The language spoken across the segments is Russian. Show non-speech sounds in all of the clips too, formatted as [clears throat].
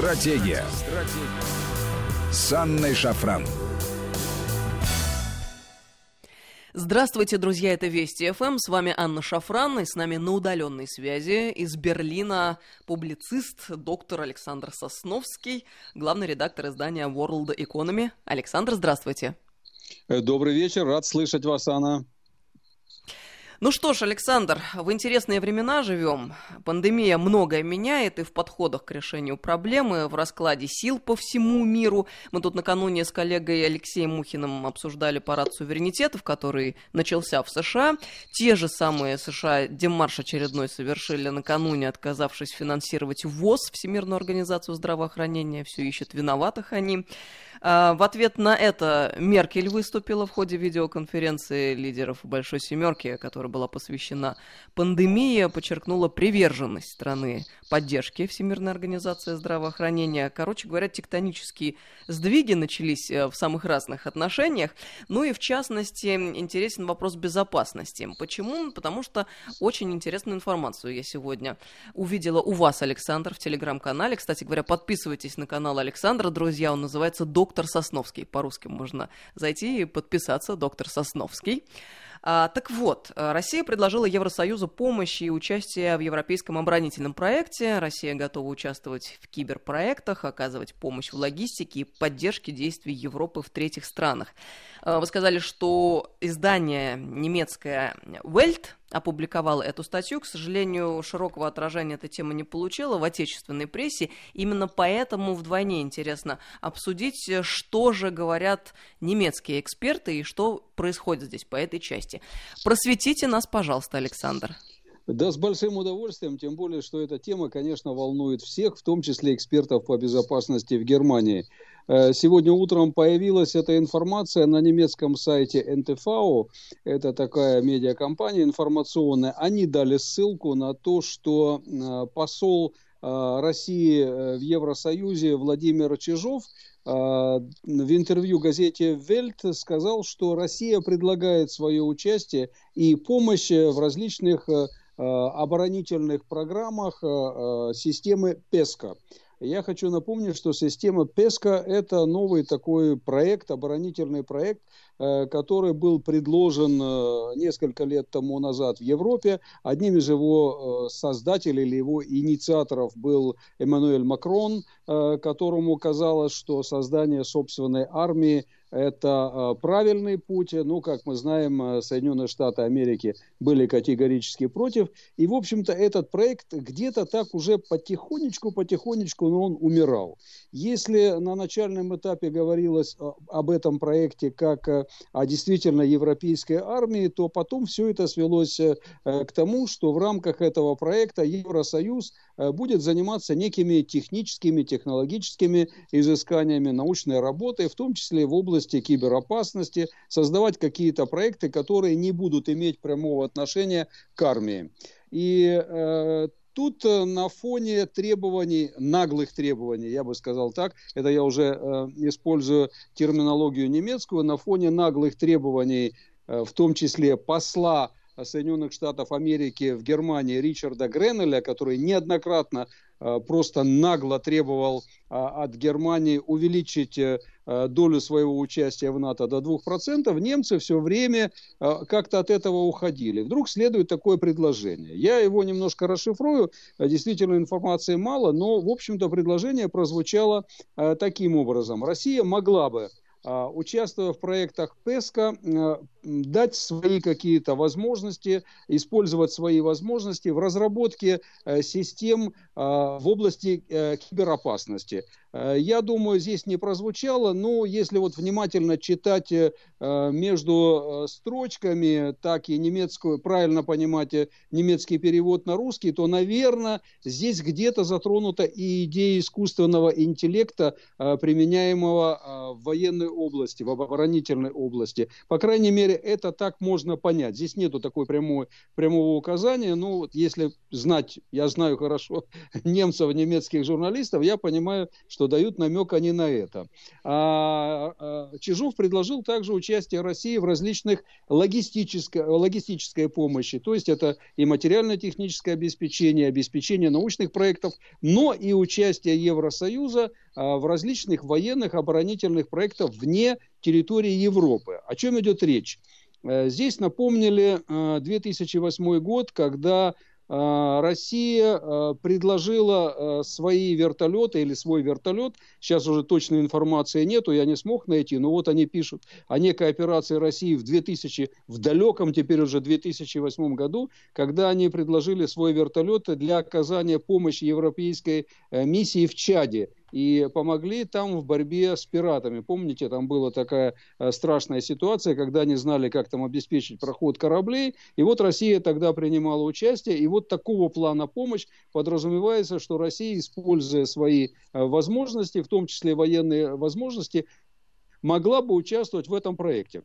Стратегия. Стратегия. С Анной Шафран. Здравствуйте, друзья, это Вести ФМ, с вами Анна Шафран, и с нами на удаленной связи из Берлина публицист, доктор Александр Сосновский, главный редактор издания World Economy. Александр, здравствуйте. Добрый вечер, рад слышать вас, Анна. Ну что ж, Александр, в интересные времена живем. Пандемия многое меняет и в подходах к решению проблемы, в раскладе сил по всему миру. Мы тут накануне с коллегой Алексеем Мухиным обсуждали парад суверенитетов, который начался в США. Те же самые США демарш очередной совершили накануне, отказавшись финансировать ВОЗ, Всемирную организацию здравоохранения. Все ищут виноватых они. А, в ответ на это Меркель выступила в ходе видеоконференции лидеров Большой Семерки, которая была посвящена пандемии, подчеркнула приверженность страны поддержки Всемирной организации здравоохранения. Короче говоря, тектонические сдвиги начались э, в самых разных отношениях. Ну и в частности, интересен вопрос безопасности. Почему? Потому что очень интересную информацию я сегодня увидела у вас, Александр, в телеграм-канале. Кстати говоря, подписывайтесь на канал Александра, друзья. Он называется «Доктор доктор Сосновский. По-русски можно зайти и подписаться, доктор Сосновский. А, так вот, Россия предложила Евросоюзу помощь и участие в европейском оборонительном проекте. Россия готова участвовать в киберпроектах, оказывать помощь в логистике и поддержке действий Европы в третьих странах. А, вы сказали, что издание немецкое Welt опубликовала эту статью. К сожалению, широкого отражения эта тема не получила в отечественной прессе. Именно поэтому вдвойне интересно обсудить, что же говорят немецкие эксперты и что происходит здесь по этой части. Просветите нас, пожалуйста, Александр. Да, с большим удовольствием, тем более, что эта тема, конечно, волнует всех, в том числе экспертов по безопасности в Германии. Э, сегодня утром появилась эта информация на немецком сайте НТФАО, это такая медиакомпания информационная, они дали ссылку на то, что э, посол э, России в Евросоюзе Владимир Чижов в интервью газете «Вельт» сказал, что Россия предлагает свое участие и помощь в различных оборонительных программах системы ПЕСКО. Я хочу напомнить, что система ПЕСКО – это новый такой проект, оборонительный проект, э, который был предложен э, несколько лет тому назад в Европе. Одним из его э, создателей или его инициаторов был Эммануэль Макрон, которому казалось, что создание собственной армии – это а, правильный путь. Ну, как мы знаем, а, Соединенные Штаты Америки были категорически против. И, в общем-то, этот проект где-то так уже потихонечку, потихонечку, но он умирал. Если на начальном этапе говорилось а, об этом проекте как о действительно европейской армии, то потом все это свелось э, к тому, что в рамках этого проекта Евросоюз э, будет заниматься некими техническими, технологическими изысканиями, научной работой, в том числе в области области киберопасности, создавать какие-то проекты, которые не будут иметь прямого отношения к армии. И э, тут э, на фоне требований, наглых требований, я бы сказал так, это я уже э, использую терминологию немецкую, на фоне наглых требований, э, в том числе посла Соединенных Штатов Америки в Германии Ричарда Греннеля, который неоднократно Э, просто нагло требовал а, от Германии увеличить э, долю своего участия в НАТО до 2%, немцы все время э, как-то от этого уходили. Вдруг следует такое предложение. Я его немножко расшифрую, действительно информации мало, но, в общем-то, предложение прозвучало таким образом. Россия могла бы участвуя в проектах ПЕСКО, дать свои какие-то возможности, использовать свои возможности в разработке э, систем а, в области э, киберопасности. Э, я думаю, здесь не прозвучало, но если вот внимательно читать между строчками, так и немецкую, правильно понимать немецкий перевод на русский, то, наверное, здесь где-то затронута и идея искусственного интеллекта, применяемого в военной области, в оборонительной области. По крайней мере, это так можно понять. Здесь нету такой прямой, прямого указания. Ну, вот если знать, я знаю хорошо [laughs] немцев, немецких журналистов, я понимаю, что дают намек они на это. А, а Чижов предложил также участие России в различных логистической, логистической помощи. То есть это и материально-техническое обеспечение, обеспечение научных проектов, но и участие Евросоюза а, в различных военных оборонительных проектах вне территории Европы. О чем идет речь? Э, здесь напомнили 2008 э, год, когда Россия предложила свои вертолеты или свой вертолет. Сейчас уже точной информации нету, я не смог найти, но вот они пишут о некой операции России в 2000, в далеком теперь уже 2008 году, когда они предложили свой вертолет для оказания помощи европейской миссии в Чаде и помогли там в борьбе с пиратами. Помните, там была такая э, страшная ситуация, когда они знали, как там обеспечить проход кораблей, и вот Россия тогда принимала участие, и вот такого плана помощь подразумевается, что Россия, используя свои э, возможности, в том числе военные возможности, могла бы участвовать в этом проекте.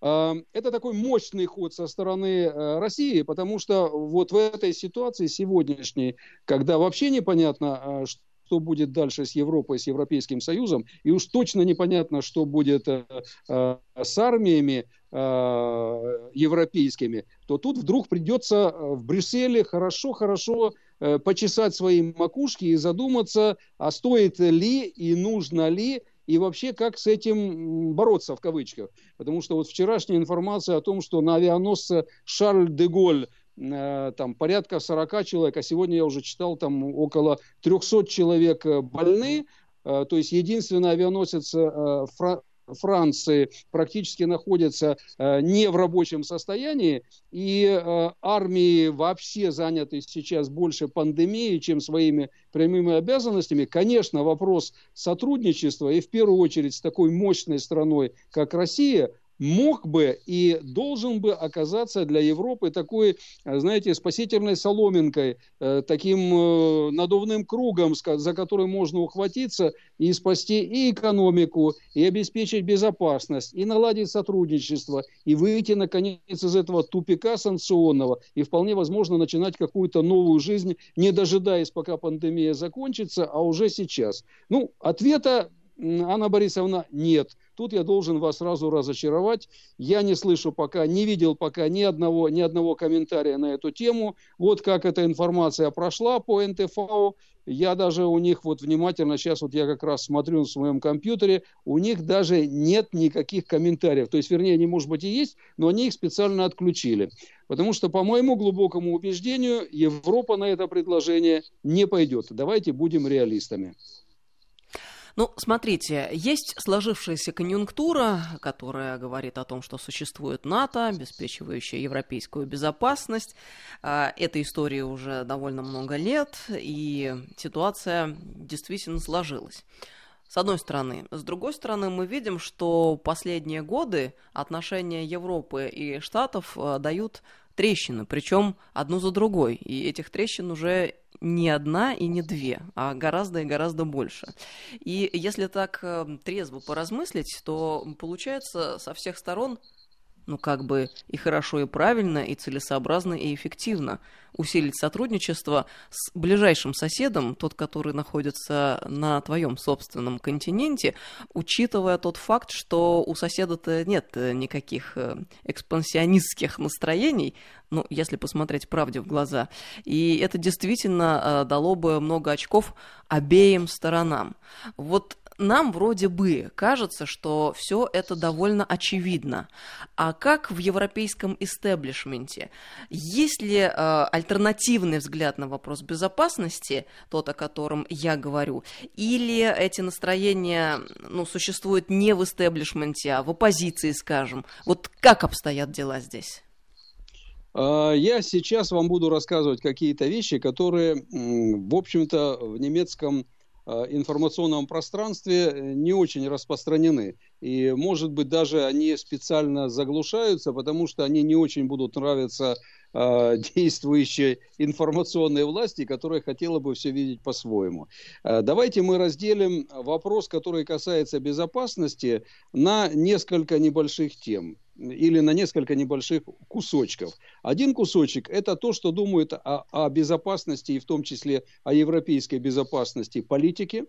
Э, это такой мощный ход со стороны России, потому что вот в этой ситуации сегодняшней, когда вообще непонятно, что будет дальше с Европой, с Европейским Союзом, и уж точно непонятно, что будет э, э, с армиями э, европейскими, то тут вдруг придется в Брюсселе хорошо-хорошо почесать свои макушки и задуматься, а стоит ли и нужно ли и вообще как с этим бороться в кавычках. Потому что вот вчерашняя информация о том, что на авианосце Шарль де Голь там порядка 40 человек, а сегодня я уже читал, там около 300 человек э, больны, э, то есть единственный авианосец Франции практически находится не в рабочем состоянии, и армии вообще заняты сейчас больше пандемией, чем своими прямыми обязанностями. Конечно, вопрос сотрудничества, и в первую очередь с такой мощной страной, как Россия, мог бы и должен бы оказаться для Европы такой, знаете, спасительной соломинкой, э, таким э, надувным кругом, за который можно ухватиться и спасти и экономику, и обеспечить безопасность, и наладить сотрудничество, и выйти, наконец, из этого тупика санкционного, и вполне возможно начинать какую-то новую жизнь, не дожидаясь, пока пандемия закончится, а уже сейчас. Ну, ответа Анна Борисовна, нет. Тут я должен вас сразу разочаровать. Я не слышу пока, не видел пока ни одного, ни одного комментария на эту тему. Вот как эта информация прошла по НТФ. Я даже у них вот внимательно, сейчас вот я как раз смотрю на своем компьютере, у них даже нет никаких комментариев. То есть, вернее, они, может быть, и есть, но они их специально отключили. Потому что, по моему глубокому убеждению, Европа на это предложение не пойдет. Давайте будем реалистами. Ну, смотрите, есть сложившаяся конъюнктура, которая говорит о том, что существует НАТО, обеспечивающая европейскую безопасность. А, этой истории уже довольно много лет, и ситуация действительно сложилась. С одной стороны. С другой стороны, мы видим, что последние годы отношения Европы и Штатов а, дают трещины, причем одну за другой. И этих трещин уже не одна и не две, а гораздо и гораздо больше. И если так э, трезво поразмыслить, то получается со всех сторон ну, как бы и хорошо, и правильно, и целесообразно, и эффективно усилить сотрудничество с ближайшим соседом, тот, который находится на твоем собственном континенте, учитывая тот факт, что у соседа-то нет э, никаких э, экспансионистских настроений, ну, если посмотреть правде в глаза. И это действительно э, дало бы много очков обеим сторонам. Вот нам вроде бы кажется, что все это довольно очевидно. А как в европейском истеблишменте? Есть ли э, альтернативный взгляд на вопрос безопасности, тот, о котором я говорю, или эти настроения ну, существуют не в истеблишменте, а в оппозиции, скажем? Вот как обстоят дела здесь? А, я сейчас вам буду рассказывать какие-то вещи, которые, в общем-то, в немецком информационном пространстве э, не очень распространены. И, может быть, даже они специально заглушаются, потому что они не очень будут нравиться [laughs] э, действующей информационной власти, которая хотела бы все видеть по-своему. Э, давайте мы разделим вопрос, который касается безопасности, на несколько небольших тем или на несколько небольших кусочков. Один кусочек – это то, что думают о, о безопасности, и в том числе о европейской безопасности политики.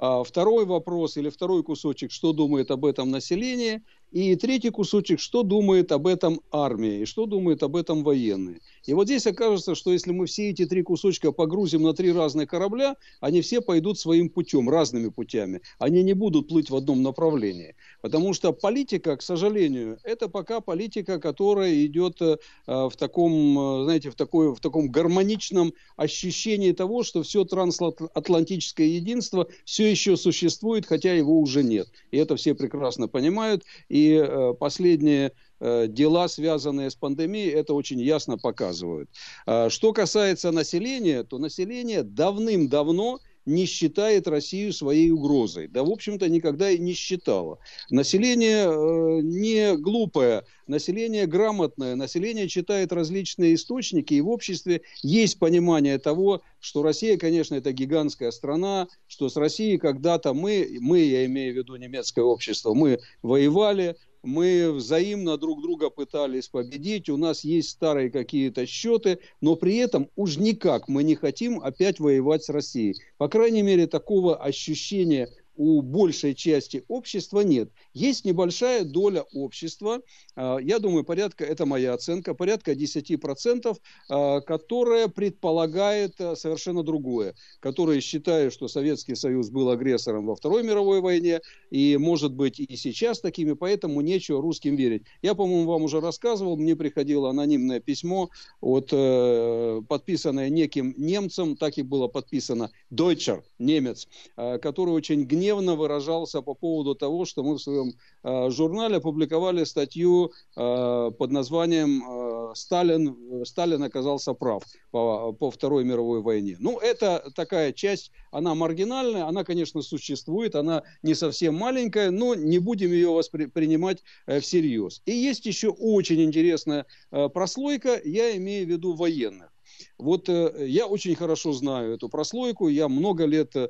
А второй вопрос или второй кусочек, что думает об этом население. И третий кусочек, что думает об этом армия и что думает об этом военные. И вот здесь окажется, что если мы все эти три кусочка погрузим на три разных корабля, они все пойдут своим путем, разными путями. Они не будут плыть в одном направлении. Потому что политика, к сожалению, это пока политика, которая идет э, в таком, э, знаете, в, такой, в таком гармоничном ощущении того, что все трансатлантическое единство все еще существует, хотя его уже нет. И это все прекрасно понимают. И э, последние э, дела, связанные с пандемией, это очень ясно показывают. Э, что касается населения, то население давным-давно не считает Россию своей угрозой. Да, в общем-то, никогда и не считало. Население э, не глупое, население грамотное, население читает различные источники, и в обществе есть понимание того, что Россия, конечно, это гигантская страна, что с Россией когда-то мы, мы, я имею в виду немецкое общество, мы воевали, мы взаимно друг друга пытались победить, у нас есть старые какие-то счеты, но при этом уж никак мы не хотим опять воевать с Россией. По крайней мере, такого ощущения у большей части общества нет. Есть небольшая доля общества, а, я думаю, порядка, это моя оценка, порядка 10%, а, которая предполагает а, совершенно другое, которые считают, что Советский Союз был агрессором во Второй мировой войне, и может быть и сейчас такими, поэтому нечего русским верить. Я, по-моему, вам уже рассказывал, мне приходило анонимное письмо, от, э, подписанное неким немцем, так и было подписано Deutscher, немец, который очень гневно гневно выражался по поводу того, что мы в своем э, журнале опубликовали статью э, под названием э, «Сталин, «Сталин оказался прав по, по Второй мировой войне». Ну, это такая часть, она маргинальная, она, конечно, существует, она не совсем маленькая, но не будем ее воспринимать всерьез. И есть еще очень интересная прослойка, я имею в виду военных. Вот э, я очень хорошо знаю эту прослойку, я много лет э,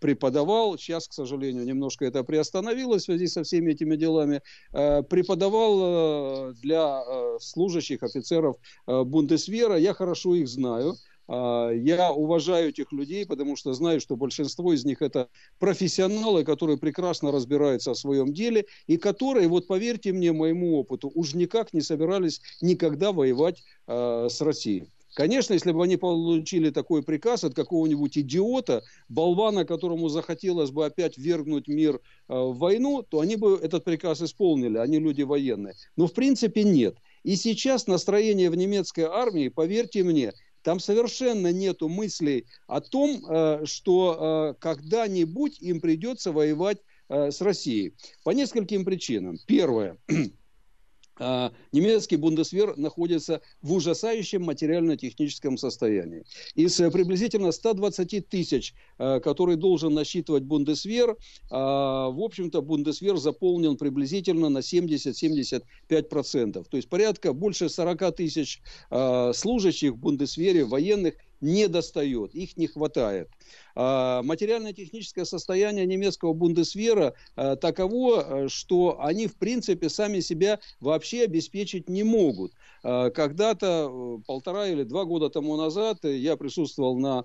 преподавал, сейчас, к сожалению, немножко это приостановилось в связи со всеми этими делами, э, преподавал для служащих офицеров Бундесвера, я хорошо их знаю, я уважаю этих людей, потому что знаю, что большинство из них это профессионалы, которые прекрасно разбираются в своем деле и которые, вот поверьте мне, моему опыту, уж никак не собирались никогда воевать с Россией. Конечно, если бы они получили такой приказ от какого-нибудь идиота, болвана, которому захотелось бы опять вергнуть мир э, в войну, то они бы этот приказ исполнили, они люди военные. Но в принципе нет. И сейчас настроение в немецкой армии, поверьте мне, там совершенно нету мыслей о том, э, что э, когда-нибудь им придется воевать с Россией. По нескольким причинам. Первое. [clears throat] А, немецкий Бундесвер находится в ужасающем материально-техническом состоянии. Из э, приблизительно 120 тысяч, э, которые должен насчитывать Бундесвер, а, в общем-то, Бундесвер заполнен приблизительно на 70-75%. То есть порядка больше 40 тысяч а, служащих в Бундесвере, военных, не достает, их не хватает. А, материально-техническое состояние немецкого бундесвера а, таково, э, что они, в принципе, сами себя вообще обеспечить не могут. А, когда-то, э, полтора или два года тому назад, я присутствовал на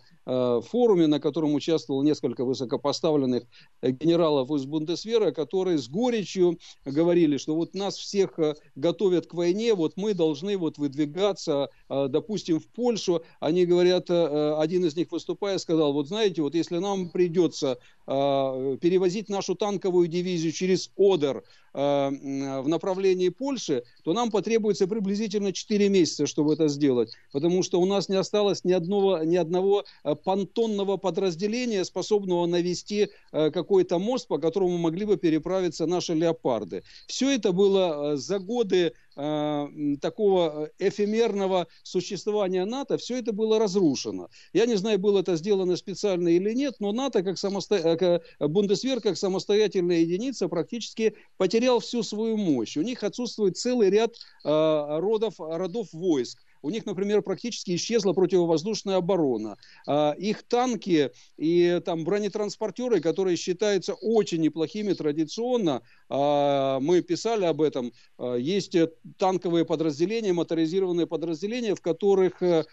форуме, на котором участвовал несколько высокопоставленных генералов из Бундесвера, которые с горечью говорили, что вот нас всех готовят к войне, вот мы должны вот выдвигаться, допустим, в Польшу. Они говорят, один из них выступая, сказал, вот знаете, вот если нам придется перевозить нашу танковую дивизию через Одер в направлении Польши, то нам потребуется приблизительно 4 месяца, чтобы это сделать, потому что у нас не осталось ни одного, ни одного э, понтонного подразделения, способного навести э, какой-то мост, по которому могли бы переправиться наши леопарды. Все это было э, за годы такого эфемерного существования НАТО, все это было разрушено. Я не знаю, было это сделано специально или нет, но НАТО, как самосто... Бундесвер, как самостоятельная единица, практически потерял всю свою мощь. У них отсутствует целый ряд родов родов войск. У них, например, практически исчезла противовоздушная оборона. А, их танки и там бронетранспортеры, которые считаются очень неплохими традиционно, а, мы писали об этом, а, есть танковые подразделения, моторизированные подразделения, в которых э,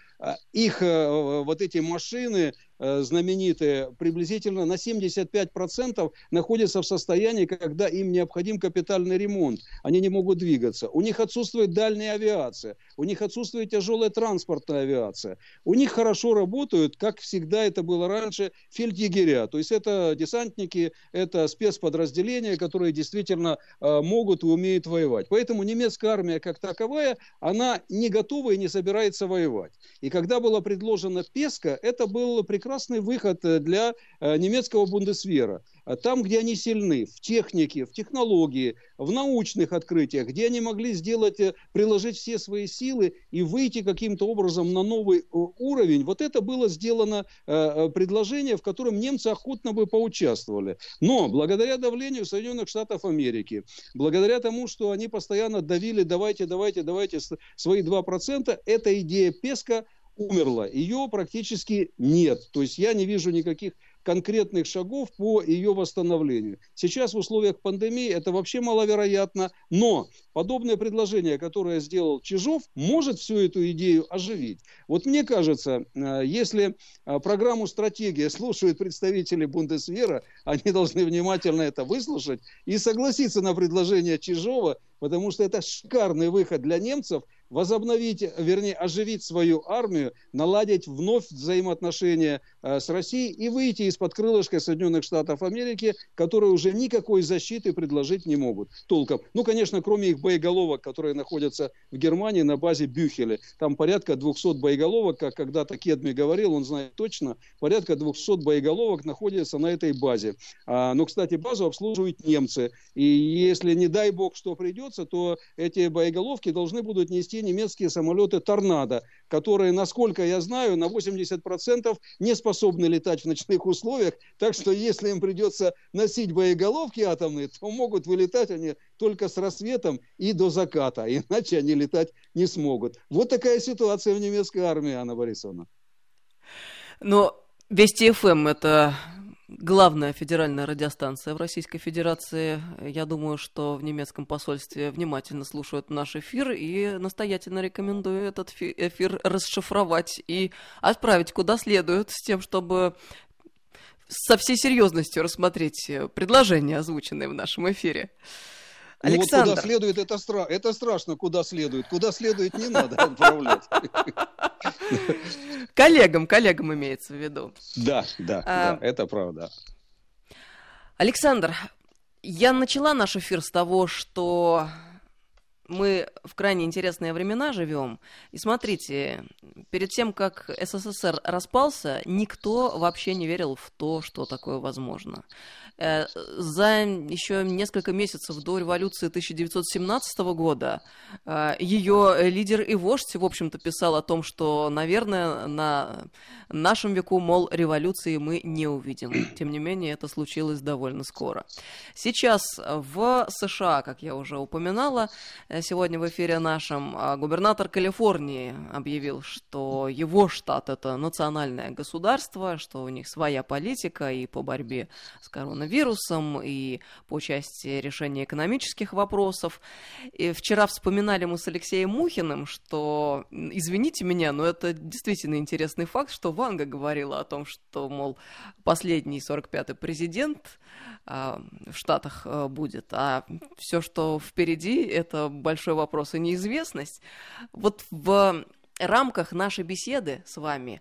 их э, вот эти машины Э, знаменитые, приблизительно на 75% находятся в состоянии, когда им необходим капитальный ремонт. Они не могут двигаться. У них отсутствует дальняя авиация. У них отсутствует тяжелая транспортная авиация. У них хорошо работают, как всегда это было раньше, фельдъегеря. То есть это десантники, это спецподразделения, которые действительно э, могут и умеют воевать. Поэтому немецкая армия как таковая, она не готова и не собирается воевать. И когда была предложена Песка, это был прекрасный выход э, для э, немецкого бундесвера. А там, где они сильны, в технике, в технологии, в научных открытиях, где они могли сделать, э, приложить все свои силы и выйти каким-то образом на новый уровень, вот это было сделано предложение, в котором немцы охотно бы поучаствовали. Но благодаря давлению Соединенных Штатов Америки, благодаря тому, что они постоянно давили, давайте, давайте, давайте свои 2%, эта идея Песка – умерла. Ее практически нет. То есть я не вижу никаких конкретных шагов по ее восстановлению. Сейчас в условиях пандемии это вообще маловероятно, но подобное предложение, которое сделал Чижов, может всю эту идею оживить. Вот мне кажется, э, если э, программу «Стратегия» слушают представители Бундесвера, они должны внимательно это выслушать и согласиться на предложение Чижова, потому что это шикарный выход для немцев – возобновить, вернее, оживить свою армию, наладить вновь взаимоотношения э, с Россией и выйти из-под крылышка Соединенных Штатов Америки, которые уже никакой защиты предложить не могут толком. Ну, конечно, кроме их боеголовок, которые находятся в Германии на базе Бюхеле. Там порядка 200 боеголовок, как когда-то Кедми говорил, он знает точно, порядка 200 боеголовок находятся на этой базе. А, но, кстати, базу обслуживают немцы. И если, не дай бог, что придется, то эти боеголовки должны будут нести немецкие самолеты «Торнадо», которые, насколько я знаю, на 80% не способны летать в ночных условиях. Так что если им придется носить боеголовки атомные, то могут вылетать они только с рассветом и до заката. [laughs] Иначе они летать не смогут. Вот такая ситуация в немецкой армии, Анна Борисовна. Но Вести ФМ это главная федеральная радиостанция в Российской Федерации. Я думаю, что в немецком посольстве внимательно слушают наш эфир и настоятельно рекомендую этот эфир расшифровать и отправить куда следует с тем, чтобы со всей серьезностью рассмотреть предложения, озвученные в нашем эфире. Александр. Ну вот куда следует, это, стра... это страшно, куда следует. Куда следует, не надо отправлять. Коллегам, коллегам имеется в виду. Да, да, а... да, это правда. Александр, я начала наш эфир с того, что мы в крайне интересные времена живем. И смотрите, перед тем, как СССР распался, никто вообще не верил в то, что такое возможно. Э, за еще несколько месяцев до революции 1917 года э, ее лидер и вождь, в общем-то, писал о том, что, наверное, на нашем веку, мол, революции мы не увидим. [clears throat] Тем не менее, это случилось довольно скоро. Сейчас в США, как я уже упоминала, э, сегодня в эфире нашем губернатор Калифорнии объявил, что его штат это национальное государство, что у них своя политика и по борьбе с коронавирусом, коронавирусом и по части решения экономических вопросов. И вчера вспоминали мы с Алексеем Мухиным, что, извините меня, но это действительно интересный факт, что Ванга говорила о том, что, мол, последний 45-й президент а, в Штатах а, будет, а все, что впереди, это большой вопрос и неизвестность. Вот в рамках нашей беседы с вами,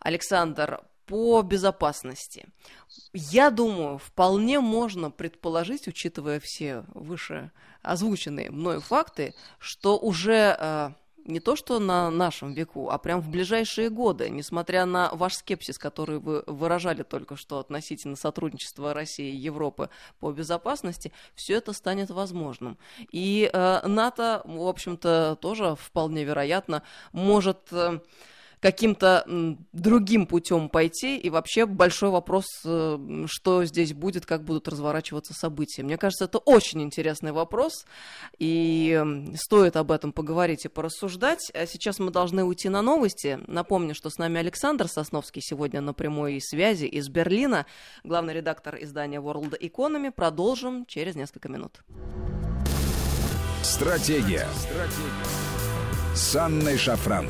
Александр, по безопасности. Я думаю, вполне можно предположить, учитывая все выше озвученные мною факты, что уже э, не то что на нашем веку, а прям в ближайшие годы, несмотря на ваш скепсис, который вы выражали только что относительно сотрудничества России и Европы по безопасности, все это станет возможным. И э, НАТО, в общем-то, тоже вполне вероятно может... Э, каким-то другим путем пойти. И вообще большой вопрос, э, что здесь будет, как будут разворачиваться события. Мне кажется, это очень интересный вопрос, и стоит об этом поговорить и порассуждать. А сейчас мы должны уйти на новости. Напомню, что с нами Александр Сосновский сегодня на прямой связи из Берлина, главный редактор издания World Economy. Продолжим через несколько минут. Стратегия. Стратегия. С Анной Шафран.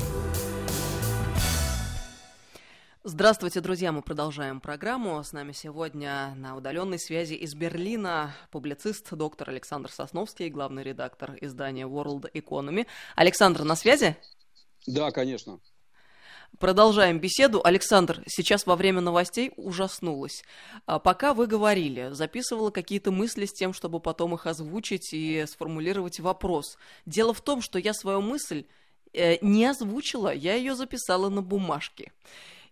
Здравствуйте, друзья! Мы продолжаем программу. С нами сегодня на удаленной связи из Берлина публицист доктор Александр Сосновский, главный редактор издания World Economy. Александр, на связи? Да, конечно. Продолжаем беседу. Александр, сейчас во время новостей ужаснулась. А пока вы говорили, записывала какие-то мысли с тем, чтобы потом их озвучить и сформулировать вопрос. Дело в том, что я свою мысль э, не озвучила, я ее записала на бумажке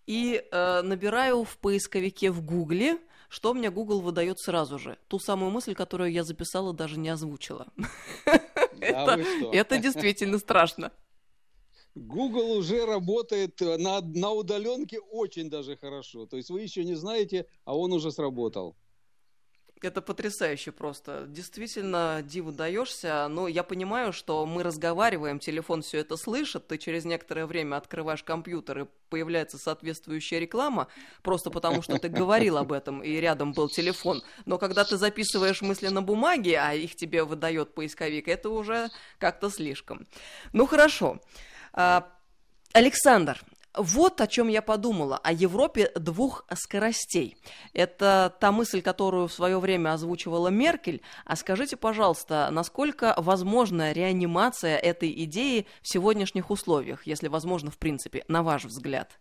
и э, набираю в поисковике в Гугле, что мне Google выдает сразу же. Ту самую мысль, которую я записала, даже не озвучила. [laughs] Это действительно страшно. Google уже работает на, на удаленке очень даже хорошо. То есть вы еще не знаете, а он уже сработал. Это потрясающе просто. Действительно, диву даешься. Но я понимаю, что мы разговариваем, телефон все это слышит, ты через некоторое время открываешь компьютер, и появляется соответствующая реклама, просто потому что ты говорил об этом, и рядом был телефон. Но когда ты записываешь мысли на бумаге, а их тебе выдает поисковик, это уже как-то слишком. Ну хорошо. А, Александр, вот о чем я подумала, о Европе двух скоростей. Это та мысль, которую в свое время озвучивала Меркель. А скажите, пожалуйста, насколько возможна реанимация этой идеи в сегодняшних условиях, если возможно, в принципе, на ваш взгляд?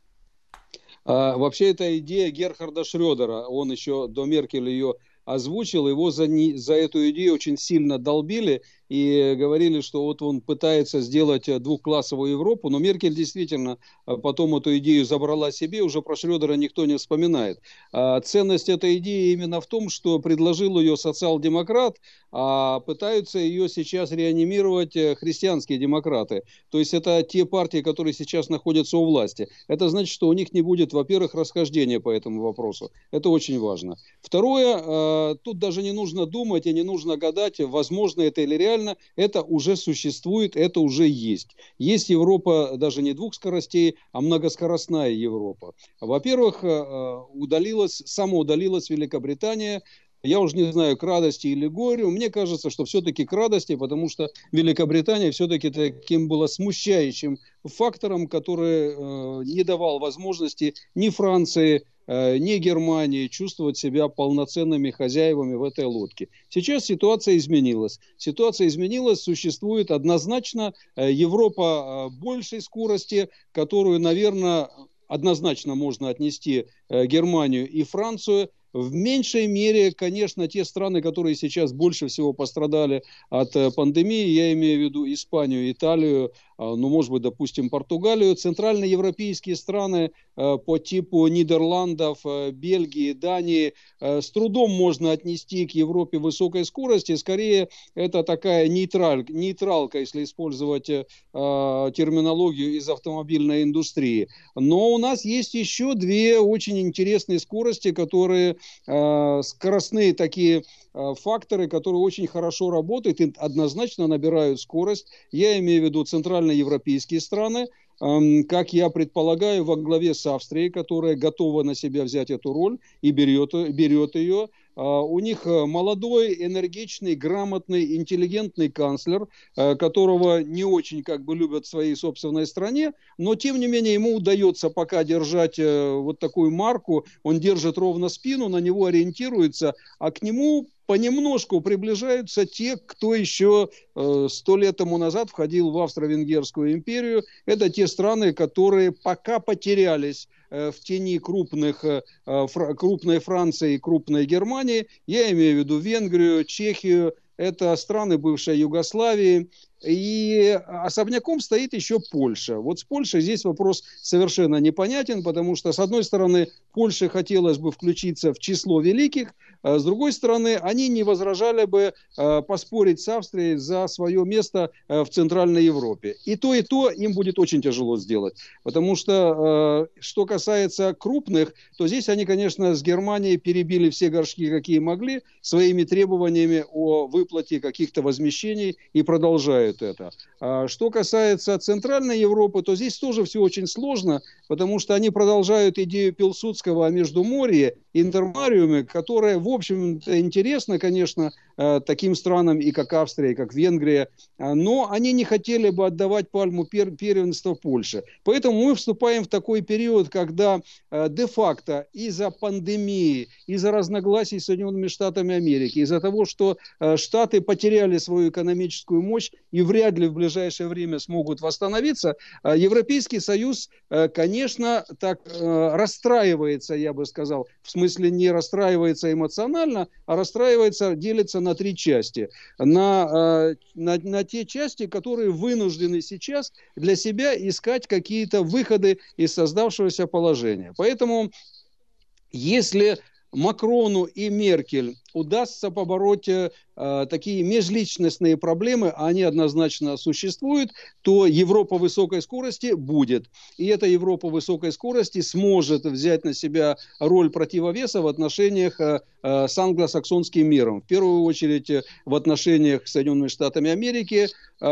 А, вообще, это идея Герхарда Шредера. Он еще до Меркель ее озвучил, его за, не, за эту идею очень сильно долбили, и говорили, что вот он пытается сделать э, двухклассовую Европу, но Меркель действительно э, потом эту идею забрала себе, уже про Шредера никто не вспоминает. А ценность этой идеи именно в том, что предложил ее социал-демократ, а пытаются ее сейчас реанимировать э, христианские демократы. То есть это те партии, которые сейчас находятся у власти. Это значит, что у них не будет, во-первых, расхождения по этому вопросу. Это очень важно. Второе, тут даже не нужно думать и не нужно гадать, возможно это или реально, реально это уже существует, это уже есть. Есть Европа даже не двух скоростей, а многоскоростная Европа. Во-первых, э, э, удалилась, самоудалилась Великобритания, я уже не знаю, к радости или горю. Мне кажется, что все-таки к радости, потому что Великобритания все-таки таким было смущающим фактором, который э, не давал возможности ни Франции, не Германии чувствовать себя полноценными хозяевами в этой лодке. Сейчас ситуация изменилась. Ситуация изменилась, существует однозначно э, Европа э, большей скорости, которую, наверное, однозначно можно отнести Германию и Францию. В меньшей мере, конечно, те страны, которые сейчас больше всего пострадали от пандемии, я имею в виду Испанию, Италию, ну, может быть, допустим, Португалию, центральноевропейские страны э, по типу Нидерландов, э, Бельгии, Дании с трудом можно отнести к Европе высокой скорости. Скорее, это такая нейтраль, нейтралка, если использовать терминологию из автомобильной индустрии. Но у нас есть еще две очень интересные скорости, которые скоростные такие факторы, которые очень хорошо работают и однозначно набирают скорость. Я имею в виду центральную центральноевропейские страны, как я предполагаю, во главе с Австрией, которая готова на себя взять эту роль и берет, берет ее. А, у них э, молодой, энергичный, грамотный, интеллигентный канцлер, э, которого не очень как бы любят в своей собственной стране, но тем не менее ему удается пока держать э, вот такую марку, он держит ровно спину, на него ориентируется, а к нему понемножку приближаются те, кто еще сто лет тому назад входил в Австро-Венгерскую империю. Это те страны, которые пока потерялись Э, в тени крупных, э, крупной Франции и крупной Германии. Я имею в виду Венгрию, Чехию, это страны бывшей Югославии. И особняком стоит еще Польша. Вот с Польшей здесь вопрос совершенно непонятен, потому что, с одной стороны, Польше хотелось бы включиться в число великих, а с другой стороны, они не возражали бы а, поспорить с Австрией за свое место а, в Центральной Европе. И то, и то им будет очень тяжело сделать. Потому что, что касается крупных, то здесь они, конечно, с Германией перебили все горшки, какие могли, своими требованиями о выплате каких-то возмещений и продолжают это. Что касается Центральной Европы, то здесь тоже все очень сложно, потому что они продолжают идею Пилсудского о Междуморье, интермариуме, которая, в общем интересна, конечно, э, таким странам и как Австрия, и как Венгрия, э, но они не хотели бы отдавать пальму первенства Польше. Поэтому мы вступаем в такой период, когда э, де-факто из-за пандемии, из-за разногласий с Соединенными Штатами Америки, из-за того, что Штаты потеряли свою экономическую мощь и вряд ли в ближайшее время смогут восстановиться, Европейский Союз, конечно, так расстраивается, я бы сказал, в смысле не расстраивается эмоционально, а расстраивается, делится на три части. На, на, на те части, которые вынуждены сейчас для себя искать какие-то выходы из создавшегося положения. Поэтому если Макрону и Меркель удастся побороть э, такие межличностные проблемы, а они однозначно существуют, то Европа высокой скорости будет. И эта Европа высокой скорости сможет взять на себя роль противовеса в отношениях э, э, с англосаксонским миром. В первую очередь э, в отношениях с Соединенными Штатами Америки, э,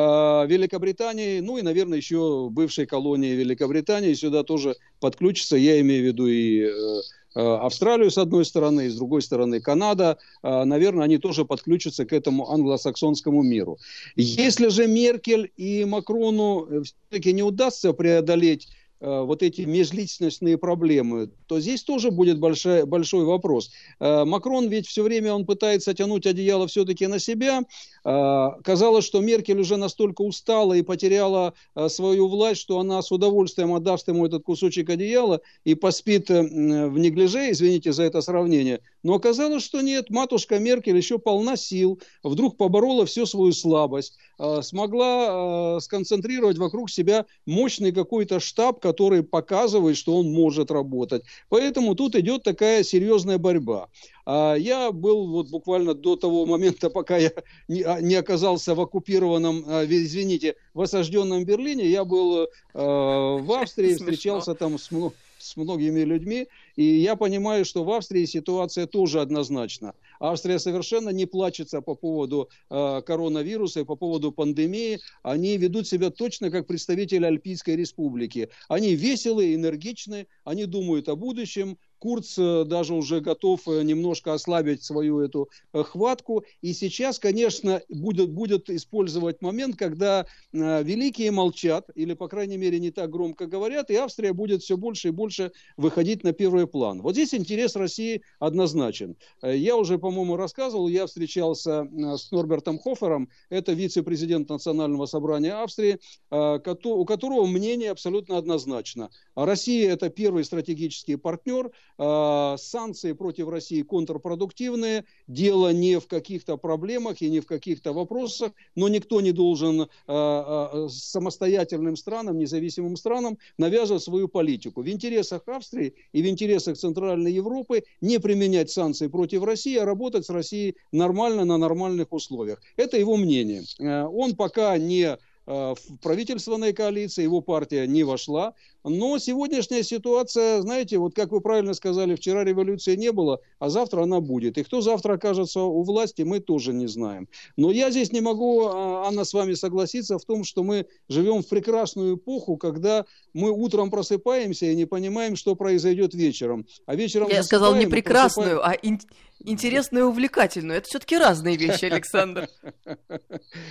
Великобритании, ну и, наверное, еще бывшей колонии Великобритании сюда тоже подключится. Я имею в виду и э, Австралию с одной стороны, и с другой стороны Канада, э, наверное, они тоже подключатся к этому англосаксонскому миру. Если же Меркель и Макрону э, все-таки не удастся преодолеть Э, вот эти межличностные проблемы, то здесь тоже будет большой, большой вопрос. Э, Макрон ведь все время он пытается тянуть одеяло все-таки на себя. Э, казалось, что Меркель уже настолько устала и потеряла свою власть, что она с удовольствием отдаст ему этот кусочек одеяла и поспит в неглиже, извините за это сравнение. Но оказалось, что нет, матушка Меркель еще полна сил, вдруг поборола всю свою слабость, смогла сконцентрировать вокруг себя мощный какой-то штаб, который показывает, что он может работать. Поэтому тут идет такая серьезная борьба. А я был вот буквально до того момента, пока я не, а, не оказался в оккупированном, а, извините, в осажденном Берлине, я был э, в Австрии, [laughs] встречался там с, с многими людьми, и я понимаю, что в Австрии ситуация тоже однозначна. Австрия совершенно не плачется по поводу э, коронавируса и по поводу пандемии. Они ведут себя точно как представители Альпийской республики. Они веселые, энергичны, они думают о будущем, Курц э, даже уже готов э, немножко ослабить свою эту э, хватку. И сейчас, конечно, будет, будет использовать момент, когда великие молчат, или, по крайней мере, не так громко говорят, и Австрия будет все больше и больше выходить на первый план. Вот здесь интерес России однозначен. Я уже, по-моему, рассказывал, я встречался с Норбертом Хофером, это вице-президент Национального собрания Австрии, у которого мнение абсолютно однозначно. Россия – это первый стратегический партнер, Э, санкции против России контрпродуктивные, дело не в каких-то проблемах и не в каких-то вопросах, но никто не должен э, э, самостоятельным странам, независимым странам навязывать свою политику. В интересах Австрии и в интересах Центральной Европы не применять санкции против России, а работать с Россией нормально, на нормальных условиях. Это его мнение. Он пока не в правительственной коалиции, его партия не вошла. Но сегодняшняя ситуация, знаете, вот как вы правильно сказали, вчера революции не было, а завтра она будет. И кто завтра окажется у власти, мы тоже не знаем. Но я здесь не могу, а, Анна, с вами согласиться в том, что мы живем в прекрасную эпоху, когда мы утром просыпаемся и не понимаем, что произойдет вечером. А вечером Я сказал не прекрасную, просыпаем... а ин- интересную и увлекательную. Это все-таки разные вещи, Александр. [laughs]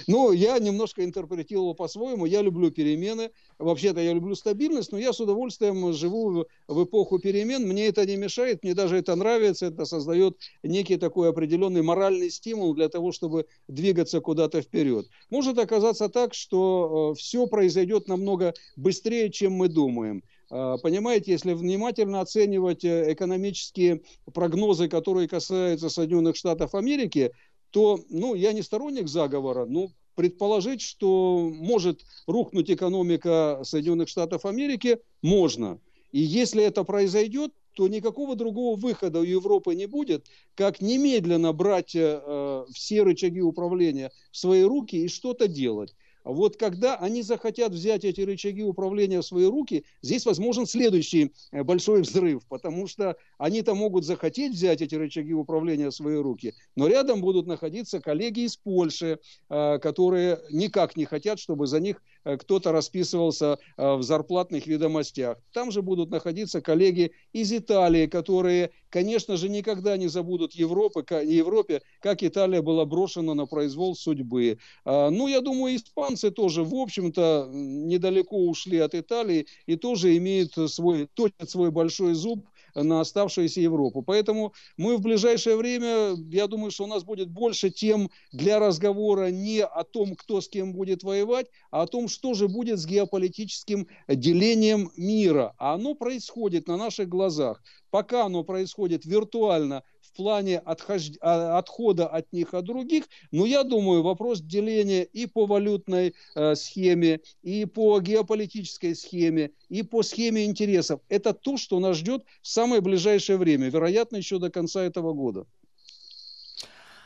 Ну, я немножко интерпретировал по-своему. Я люблю перемены. Вообще-то я люблю стабильность, но я с удовольствием живу в эпоху перемен, мне это не мешает, мне даже это нравится, это создает некий такой определенный моральный стимул для того, чтобы двигаться куда-то вперед. Может оказаться так, что э, все произойдет намного быстрее, чем мы думаем. Э, понимаете, если внимательно оценивать э, экономические прогнозы, которые касаются Соединенных Штатов Америки, то, ну, я не сторонник заговора, но предположить, что может рухнуть экономика Соединенных Штатов Америки, можно. И если это произойдет, то никакого другого выхода у Европы не будет, как немедленно брать э, все рычаги управления в свои руки и что-то делать. Вот когда они захотят взять эти рычаги управления в свои руки, здесь возможен следующий э, большой взрыв, потому что они-то могут захотеть взять эти рычаги управления в свои руки, но рядом будут находиться коллеги из Польши, э, которые никак не хотят, чтобы за них кто-то расписывался в зарплатных ведомостях. Там же будут находиться коллеги из Италии, которые, конечно же, никогда не забудут Европы, Европе, как Италия была брошена на произвол судьбы. Ну, я думаю, испанцы тоже, в общем-то, недалеко ушли от Италии и тоже имеют свой, точат свой большой зуб на оставшуюся Европу. Поэтому мы в ближайшее время, я думаю, что у нас будет больше тем для разговора не о том, кто с кем будет воевать, а о том, что же будет с геополитическим делением мира. А оно происходит на наших глазах. Пока оно происходит виртуально в плане отхож... А, отхода от них от других, но я думаю, вопрос деления и по валютной э, схеме, и по геополитической схеме, и по схеме интересов, это то, что нас ждет в самое ближайшее время, вероятно, еще до конца этого года.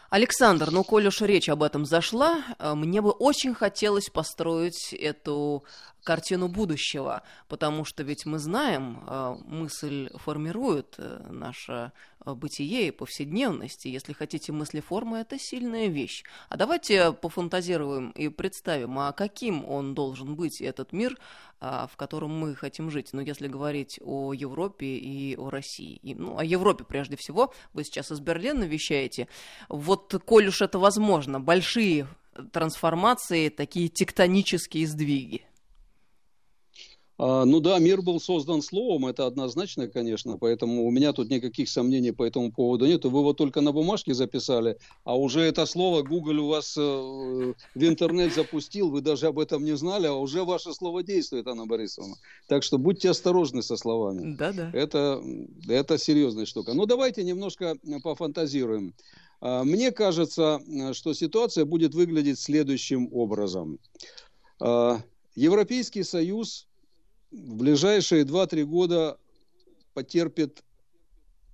Александр, ну, коль уж речь об этом зашла, э, мне бы очень хотелось построить эту картину будущего, потому что ведь мы знаем, э, мысль формирует э, наше бытие и повседневность, и если хотите мыслеформы, это сильная вещь. А давайте пофантазируем и представим, а каким он должен быть, этот мир, в котором мы хотим жить. Ну, если говорить о Европе и о России. И, ну, о Европе прежде всего. Вы сейчас из Берлина вещаете. Вот, коль уж это возможно, большие трансформации, такие тектонические сдвиги. А, ну да, мир был создан словом, это однозначно, конечно, поэтому у меня тут никаких сомнений по этому поводу нет. Вы его только на бумажке записали, а уже это слово Google у вас э, в интернет запустил, вы даже об этом не знали, а уже ваше слово действует, Анна Борисовна. Так что будьте осторожны со словами. Да-да. Это, это серьезная штука. Ну давайте немножко пофантазируем. А, мне кажется, что ситуация будет выглядеть следующим образом. А, Европейский Союз в ближайшие 2-3 года потерпит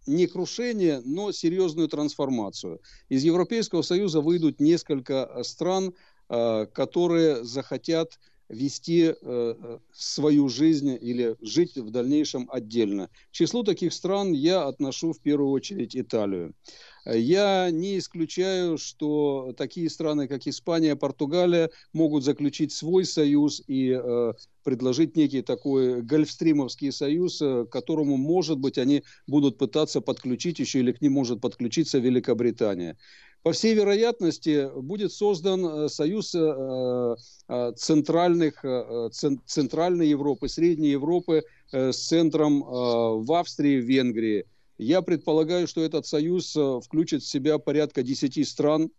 не крушение, но серьезную трансформацию. Из Европейского Союза выйдут несколько стран, э, которые захотят вести э, свою жизнь или жить в дальнейшем отдельно. К числу таких стран я отношу в первую очередь Италию. Я не исключаю, что такие страны, как Испания, Португалия, могут заключить свой союз и э, предложить некий такой гольфстримовский союз, э, к которому, может быть, они будут пытаться подключить еще или к ним может подключиться Великобритания. По всей вероятности, будет создан э, союз э, центральных, центральной Европы, Средней Европы с центром в Австрии, в Венгрии. Я предполагаю, что этот союз включит в себя порядка 10 стран.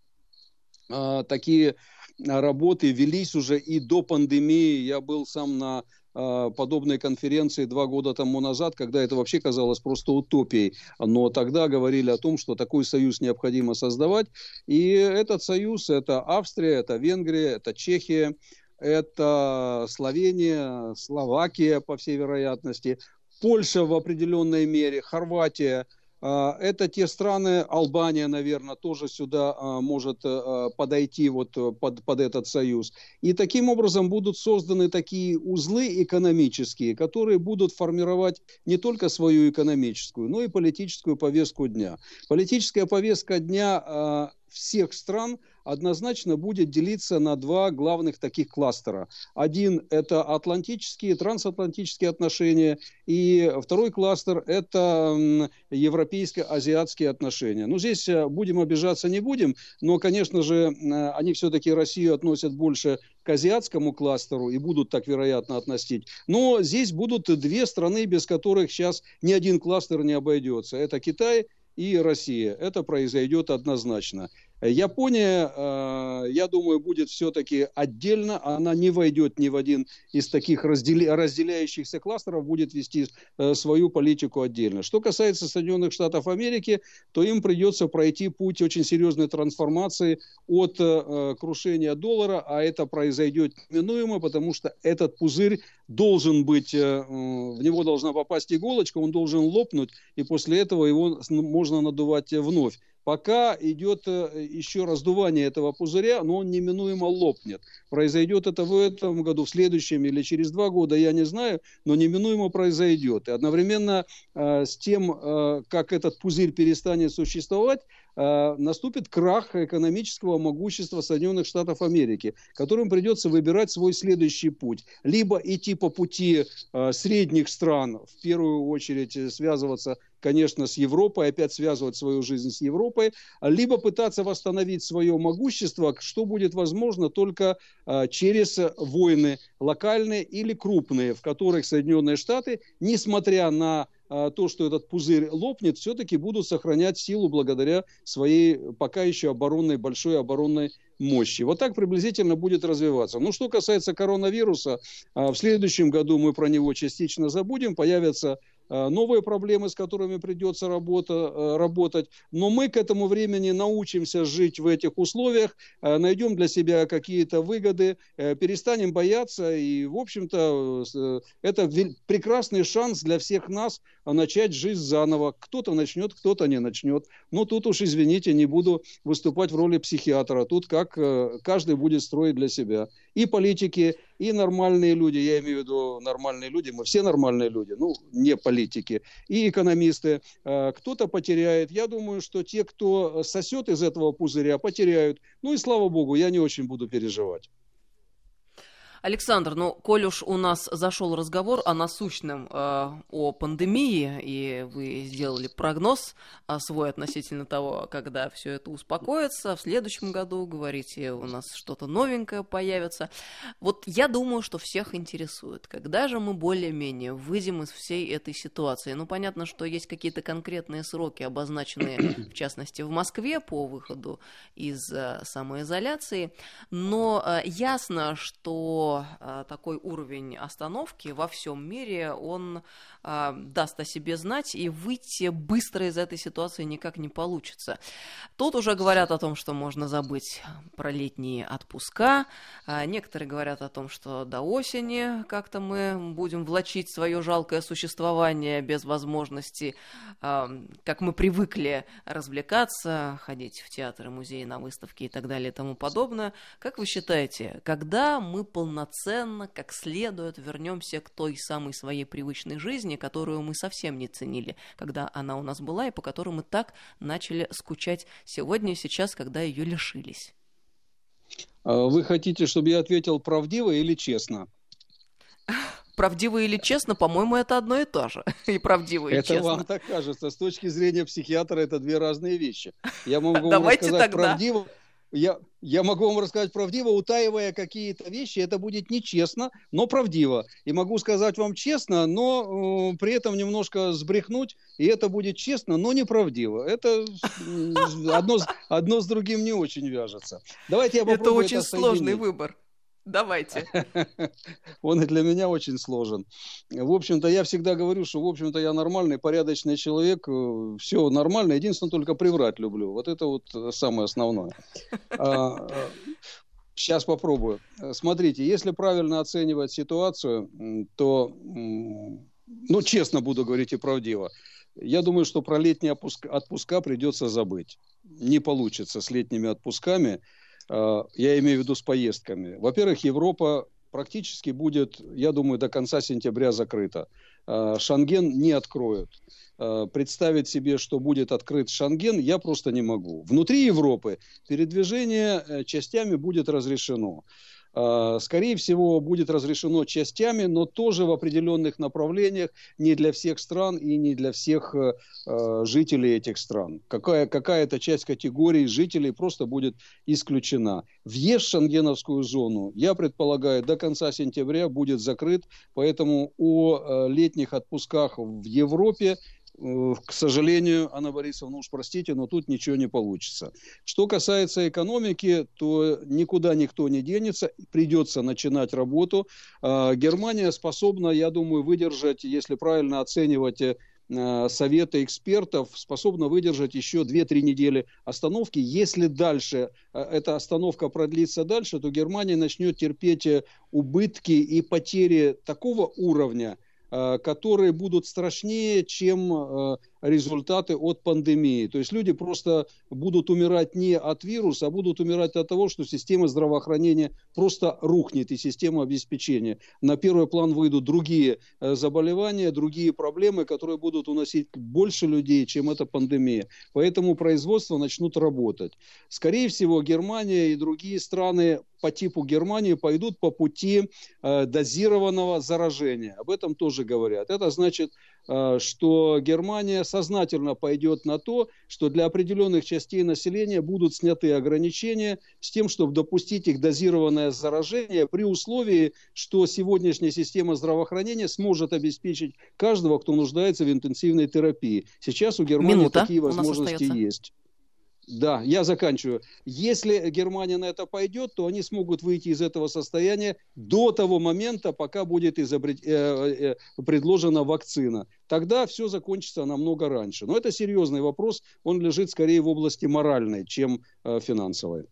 А, такие работы велись уже и до пандемии. Я был сам на а, подобной конференции два года тому назад, когда это вообще казалось просто утопией. Но тогда говорили о том, что такой союз необходимо создавать. И этот союз – это Австрия, это Венгрия, это Чехия, это Словения, Словакия, по всей вероятности, Польша в определенной мере, Хорватия. А, это те страны, Албания, наверное, тоже сюда а, может а, подойти вот под, под этот союз. И таким образом будут созданы такие узлы экономические, которые будут формировать не только свою экономическую, но и политическую повестку дня. Политическая повестка дня всех стран – однозначно будет делиться на два главных таких кластера. Один – это атлантические, трансатлантические отношения, и второй кластер – это европейско-азиатские отношения. Ну, здесь э, будем обижаться, не будем, но, конечно же, э, они все-таки Россию относят больше к азиатскому кластеру и будут так, вероятно, относить. Но здесь будут две страны, без которых сейчас ни один кластер не обойдется. Это Китай и Россия. Это произойдет однозначно. Япония, я думаю, будет все-таки отдельно, она не войдет ни в один из таких разделяющихся кластеров, будет вести свою политику отдельно. Что касается Соединенных Штатов Америки, то им придется пройти путь очень серьезной трансформации от крушения доллара, а это произойдет неминуемо, потому что этот пузырь должен быть, в него должна попасть иголочка, он должен лопнуть, и после этого его можно надувать вновь. Пока идет э, еще раздувание этого пузыря, но он неминуемо лопнет. Произойдет это в этом году, в следующем или через два года, я не знаю, но неминуемо произойдет. И одновременно э, с тем, э, как этот пузырь перестанет существовать, э, наступит крах экономического могущества Соединенных Штатов Америки, которым придется выбирать свой следующий путь. Либо идти по пути э, средних стран, в первую очередь э, связываться конечно, с Европой, опять связывать свою жизнь с Европой, либо пытаться восстановить свое могущество, что будет возможно только а, через войны локальные или крупные, в которых Соединенные Штаты, несмотря на а, то, что этот пузырь лопнет, все-таки будут сохранять силу благодаря своей пока еще оборонной, большой оборонной мощи. Вот так приблизительно будет развиваться. Ну, что касается коронавируса, а, в следующем году мы про него частично забудем, появятся новые проблемы, с которыми придется работа, э, работать. Но мы к этому времени научимся жить в этих условиях, э, найдем для себя какие-то выгоды, перестанем бояться. И, в общем-то, это прекрасный шанс для всех нас начать жизнь заново. Кто-то начнет, кто-то не начнет. Но тут уж, извините, не буду выступать в роли психиатра. Тут как каждый будет строить для себя. И политики, и нормальные люди, я имею в виду нормальные люди, мы все нормальные люди, ну, не политики, и экономисты. Э, кто-то потеряет. Я думаю, что те, кто сосет из этого пузыря, потеряют. Ну и слава богу, я не очень буду переживать. Александр, ну, коль уж у нас зашел разговор о насущном, э, о пандемии, и вы сделали прогноз э, свой относительно того, когда все это успокоится, в следующем году, говорите, у нас что-то новенькое появится. Вот я думаю, что всех интересует, когда же мы более-менее выйдем из всей этой ситуации. Ну, понятно, что есть какие-то конкретные сроки, обозначенные, в частности, в Москве по выходу из э, самоизоляции, но э, ясно, что э, такой уровень остановки во всем мире, он э, даст о себе знать, и выйти быстро из этой ситуации никак не получится. Тут уже говорят о том, что можно забыть про летние отпуска, э, некоторые говорят о том, что до осени как-то мы будем влачить свое жалкое существование без возможности, как мы привыкли, развлекаться, ходить в театры, музеи, на выставки и так далее и тому подобное. Как вы считаете, когда мы полноценно полноценно, как следует вернемся к той самой своей привычной жизни, которую мы совсем не ценили, когда она у нас была, и по которой мы так начали скучать сегодня и сейчас, когда ее лишились. А вы хотите, чтобы я ответил правдиво или честно? [laughs] правдиво или честно, по-моему, это одно и то же. [laughs] И правдиво, и это честно. вам так кажется. С точки зрения психиатра это две разные вещи. Я могу [laughs] вам рассказать тогда. правдиво, я, я могу вам рассказать правдиво, утаивая какие-то вещи, это будет нечестно, но правдиво. И могу сказать вам честно, но э, при этом немножко сбрехнуть, и это будет честно, но неправдиво. Это [laughs] одно, одно с другим не очень вяжется. Давайте я попробую Это очень это сложный выбор. Давайте. [laughs] Он и для меня очень сложен. В общем-то, я всегда говорю, что, в общем-то, я нормальный, порядочный человек. Э, Все нормально, единственное, только приврать люблю. Вот это вот самое основное. Сейчас [laughs] а, э, попробую. Смотрите, если правильно оценивать ситуацию, то, ну, честно буду говорить и правдиво, я думаю, что про летние отпуска придется забыть. Не получится с летними отпусками. А, я имею в виду с поездками. Во-первых, Европа практически будет, я думаю, до конца сентября закрыта. А, Шанген не откроют. А, представить себе, что будет открыт Шанген, я просто не могу. Внутри Европы передвижение э, частями будет разрешено. А, скорее всего, будет разрешено частями, но тоже в определенных направлениях, не для всех стран и не для всех э, э, жителей этих стран. Какая, какая-то часть категории жителей просто будет исключена. Въезд в шенгеновскую зону, я предполагаю, до конца сентября будет закрыт, поэтому о э, летних отпусках в Европе к сожалению, Анна Борисовна, уж простите, но тут ничего не получится. Что касается экономики, то никуда никто не денется, придется начинать работу. А, Германия способна, я думаю, выдержать, если правильно оценивать э, совета экспертов способна выдержать еще 2-3 недели остановки. Если дальше э, эта остановка продлится дальше, то Германия начнет терпеть э, убытки и потери такого уровня, которые будут страшнее, чем результаты от пандемии. То есть люди просто будут умирать не от вируса, а будут умирать от того, что система здравоохранения просто рухнет и система обеспечения. На первый план выйдут другие э, заболевания, другие проблемы, которые будут уносить больше людей, чем эта пандемия. Поэтому производства начнут работать. Скорее всего, Германия и другие страны по типу Германии пойдут по пути э, дозированного заражения. Об этом тоже говорят. Это значит, Э, что Германия сознательно пойдет на то, что для определенных частей населения будут сняты ограничения с тем, чтобы допустить их дозированное заражение при условии, что сегодняшняя система здравоохранения сможет обеспечить каждого, кто нуждается в интенсивной терапии. Сейчас у Германии Минута такие возможности есть. Да, я заканчиваю. Если Германия на это пойдет, то они смогут выйти из этого состояния до того момента, пока будет изобрет... э, э, предложена вакцина. Тогда все закончится намного раньше. Но это серьезный вопрос, он лежит скорее в области моральной, чем э, финансовой.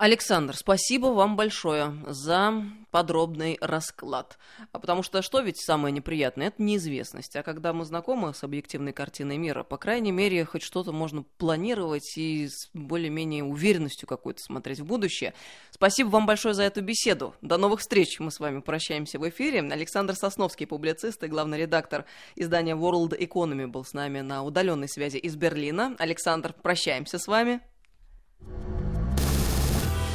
Александр, спасибо вам большое за подробный расклад. А потому что что ведь самое неприятное? Это неизвестность. А когда мы знакомы с объективной картиной мира, по крайней мере, хоть что-то можно планировать и с более-менее уверенностью какой-то смотреть в будущее. Спасибо вам большое за эту беседу. До новых встреч. Мы с вами прощаемся в эфире. Александр Сосновский, публицист и главный редактор издания World Economy, был с нами на удаленной связи из Берлина. Александр, прощаемся с вами.